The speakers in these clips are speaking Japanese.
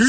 今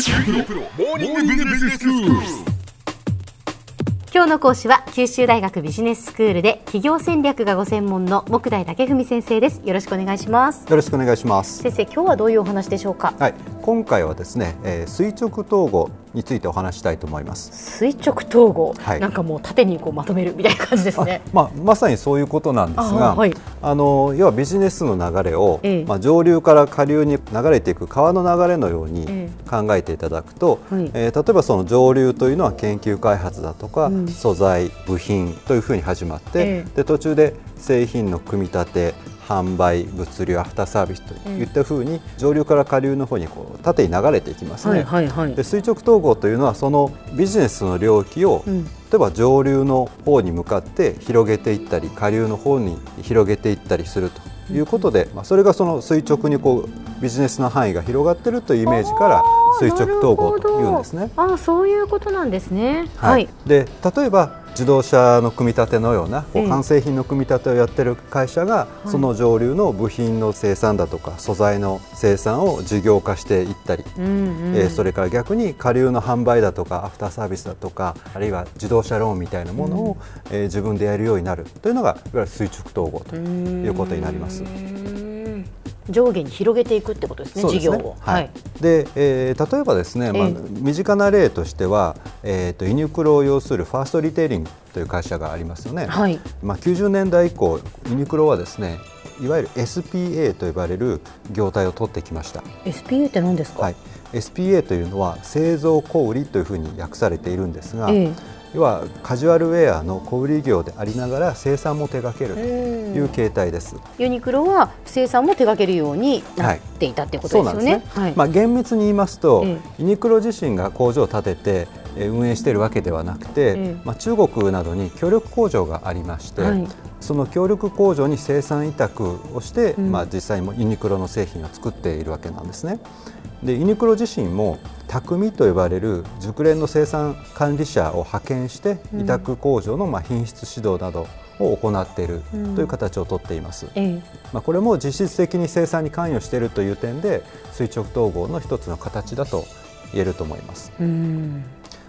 日の講師は九州大学ビジネススクールで企業戦略がご専門の木大武文先生です。よろしくお願いします。よろしくお願いします。先生今日はどういうお話でしょうか？はい、今回はですね、えー垂直統合についてお話したいと思います。垂直統合、はい。なんかもう縦にこうまとめるみたいな感じですね。まあ、まさにそういうことなんですが、あはい。あの要はビジネスの流れを、ええ。まあ、上流から下流に流れていく川の流れのようにえ。考えていただくと、はい。えー例えばその上流というのは研究開発だとか、うん。素材部品というふうに始まって、ええ。で途中で製品の組み立て販売物流アフターサービスといったふうに上流から下流の方にこう縦に流れていきますね。はいはいはい。で垂直統合というのはそのビジネスの領域を、うん。例えば上流の方に向かって広げていったり下流の方に広げていったりするということで、まあ、それがその垂直にこうビジネスの範囲が広がっているというイメージから垂直統合というんですね。あーそういうことなんですね。はい。で例えば自動車の組み立てのようなこえ。えう完成品の組み立てをやってる会社が、い。その上流の部品の生産だとか素材の生産を事業化していったり、えーそれから逆に下流の販売だとかアフターサービスだとかあるいは自動車ローンみたいなものを、えー自分でやるようになるというのがいわゆる垂直統合ということになります。うん上下に広げていくってことですねすね。事業を。はい。で、えー例えばですね、まあええ、身近な例としては、えー、とユニクロを要するファーストリテイリングという会社がありますよね。はい。まあ、90年代以降ユニクロはですねいわゆる SPA と呼ばれる業態を取ってきました。SPA って何ですか、はい、SPA というのは製造小売というふうに訳されているんですが、ええ要はカジュアルウェアの小売業でありながら生産も手掛けるとうんいう形態です。ユニクロは生産も手掛けるようになっていたってことですよね。はいまあ、厳密に言いますと、えユニクロ自身が工場を建ててえー運営しているわけではなくて、ええまあ、中国などに協力工場がありまして、はいその協力工場に生産委託をして、うんまあ、実際もユニクロの製品を作っているわけなんですね。でユニクロ自身も匠と呼ばれる熟練の生産管理者を派遣してうん。委託工場のまあ品質指導などを行っているうん。という形をとっています。えまあ、これも実質的に生産に関与しているという点で垂直統合の一つの形だと言えると思います。えうん。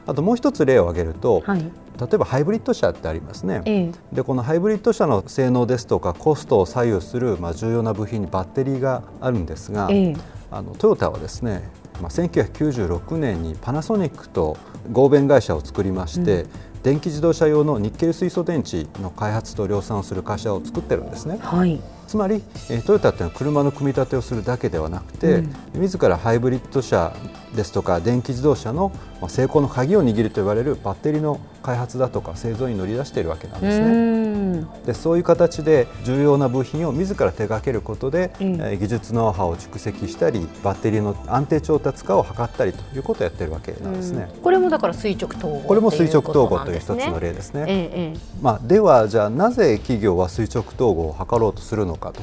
あともう一つ例を挙げると、はい。例えばハイブリッド車ってありますね。ええ。でこのハイブリッド車の性能ですとかコストを左右するまあ重要な部品にバッテリーがあるんですが、ええ。あのトヨタはですね、まあ、1996年にパナソニックと合弁会社を作りまして、電気自動車用のニッケル水素電池の開発と量産をする会社を作ってるんですね。はいつまり、えートヨタっていうのは車の組み立てをするだけではなくて、うん。自らハイブリッド車ですとか電気自動車のまあ成功の鍵を握ると言われるバッテリーの開発だとか製造に乗り出しているわけなんですね。うん。でそういう形で重要な部品を自ら手掛けることで、技術ノウハウを蓄積したりバッテリーの安定調達化を図ったりということをやっているわけなんですね。うん。これもだから垂直統合これも垂直統合という一つの例ですね。まあ、ではじゃあなぜ企業は垂直統合を図ろうとするのかと。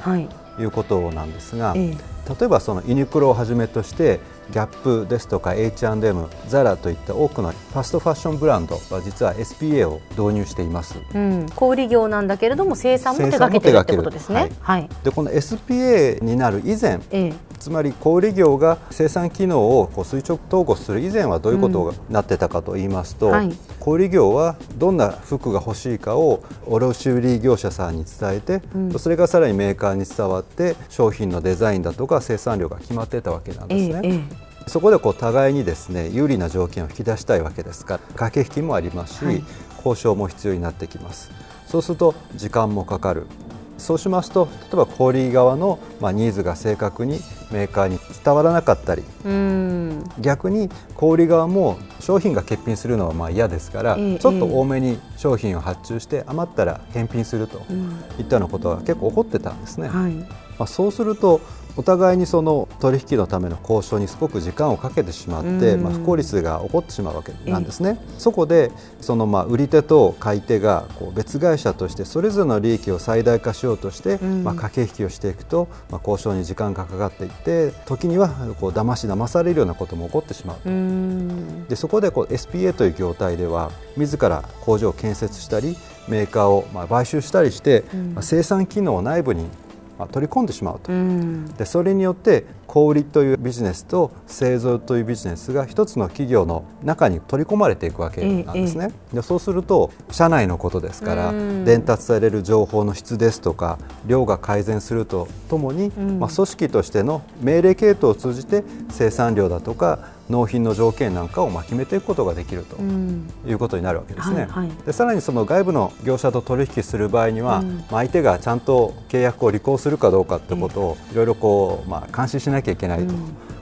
いいうことなんですが、え例えばそのユニクロをはじめとしてギャップですとか H&M、ザラといった多くのファストファッションブランドは実は SPA を導入しています。えうん。小売業なんだけれども生産も手掛けてるってことですね。生産も手はい。でこの SPA になる以前ええ。つまり小売業が生産機能をこう垂直統合する以前はどういうことになってたかと言いますと、はい。小売業はどんな服が欲しいかを卸売業者さんに伝えて、うん。それがさらにメーカーに伝わって商品のデザインだとか生産量が決まってたわけなんですね。ええええ。そこでこう互いにですね有利な条件を引き出したいわけですか。ら駆け引きもありますし、はい。交渉も必要になってきます。そうすると時間もかかる。そうしますと例えば小売側のまあニーズが正確にメーカーに伝わらなかったりうん。逆に小売側も商品が欠品するのはまあ嫌ですから、ええちょっと多めに商品を発注して余ったら返品するとうん。いったようなことが結構起こってたんですね。はい。まあ、そうするとお互いにその取引のための交渉にすごく時間をかけてしまって、うんまあ、不効率が起こってしまうわけなんですね。そこでそのまあ売り手と買い手がこう別会社としてそれぞれの利益を最大化しようとして、うんまあ、駆け引きをしていくと、まあ、交渉に時間がかかっていって時にはこう騙し騙されるようなことも起こってしまう。うんでそこでこう SPA という業態では自ら工場を建設したりメーカーをまあ買収したりして、うんまあ生産機能を内部にまあ、取り込んでしまうと、うん。でそれによって小売りというビジネスと製造というビジネスが一つの企業の中に取り込まれていくわけなんですね。でそうすると社内のことですからうん。伝達される情報の質ですとか量が改善するとともに、ん。まあ、組織としての命令系統を通じて生産量だとか納品の条件なんかをまあ決めていくことができるとうんいうことになるわけですね。はいはいでさらにその外部の業者と取引する場合には、うんまあ相手がちゃんと契約を履行するかどうかってことをいろいろこう、まあ、監視しなきゃいけないと、うん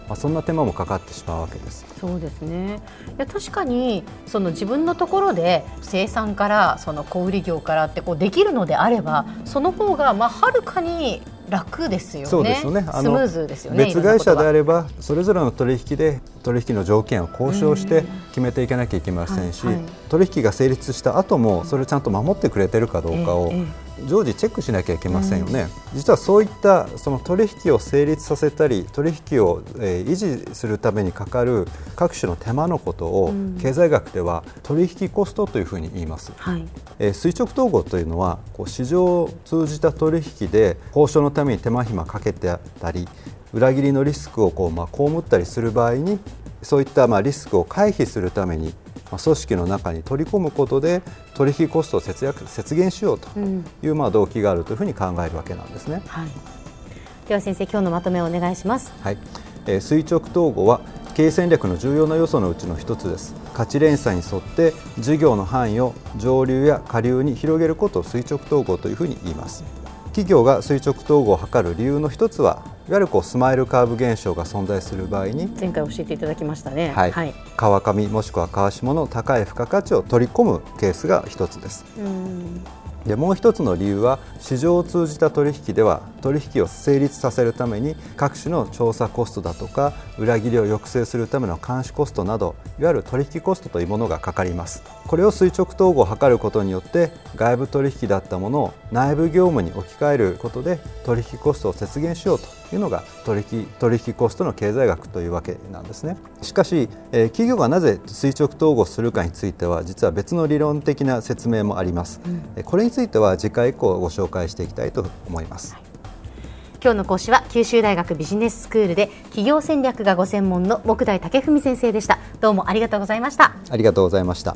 まあ、そんな手間もかかってしまうわけです。そうですね。いや確かにその自分のところで生産からその小売業からってこうできるのであれば、その方がまあはるかに楽ですよね。そうですよね。あのスムーズですよね。別会社であれればそれぞれの取引で取引の条件を交渉して決めていかなきゃいけませんし、はいはい。取引が成立した後もそれをちゃんと守ってくれてるかどうかをええ常時チェックしなきゃいけませんよね、実はそういったその取引を成立させたり取引を、えー維持するためにかかる各種の手間のことを、うん経済学では取引コストというふうに言います。はい。えー垂直統合というのはこう市場を通じた取引で交渉のために手間暇かけてあったり裏切りのリスクをこう、まあ、被ったりする場合にそういったまあリスクを回避するために、まあ、組織の中に取り込むことで取引コストを節約節減しようとうんいうまあ動機があるというふうに考えるわけなんですね。はい。では先生今日のまとめをお願いします。はい、えー垂直統合は経営戦略の重要な要素のうちの一つです価値連鎖に沿って事業の範囲を上流や下流に広げることを垂直統合というふうに言います企業が垂直統合を図る理由の一つはいわゆるこうスマイルカーブ現象が存在する場合に前回教えていただきましたね。はいはい。川上もしくは川下の高い付加価値を取り込むケースが一つですうん。でもう一つの理由は市場を通じた取引では取引を成立させるために各種の調査コストだとか裏切りを抑制するための監視コストなどいわゆる取引コストというものがかかります。これを垂直統合を図ることによって外部取引だったものを内部業務に置き換えることで取引コストを節減しようというのが取引取引コストの経済学というわけなんですね。しかし、えー企業がなぜ垂直統合するかについては実は別の理論的な説明もあります、えーこれについては次回以降ご紹介していきたいと思います、今日の講師は九州大学ビジネススクールで企業戦略がご専門の木大武文先生でした。どうもありがとうございました。ありがとうございました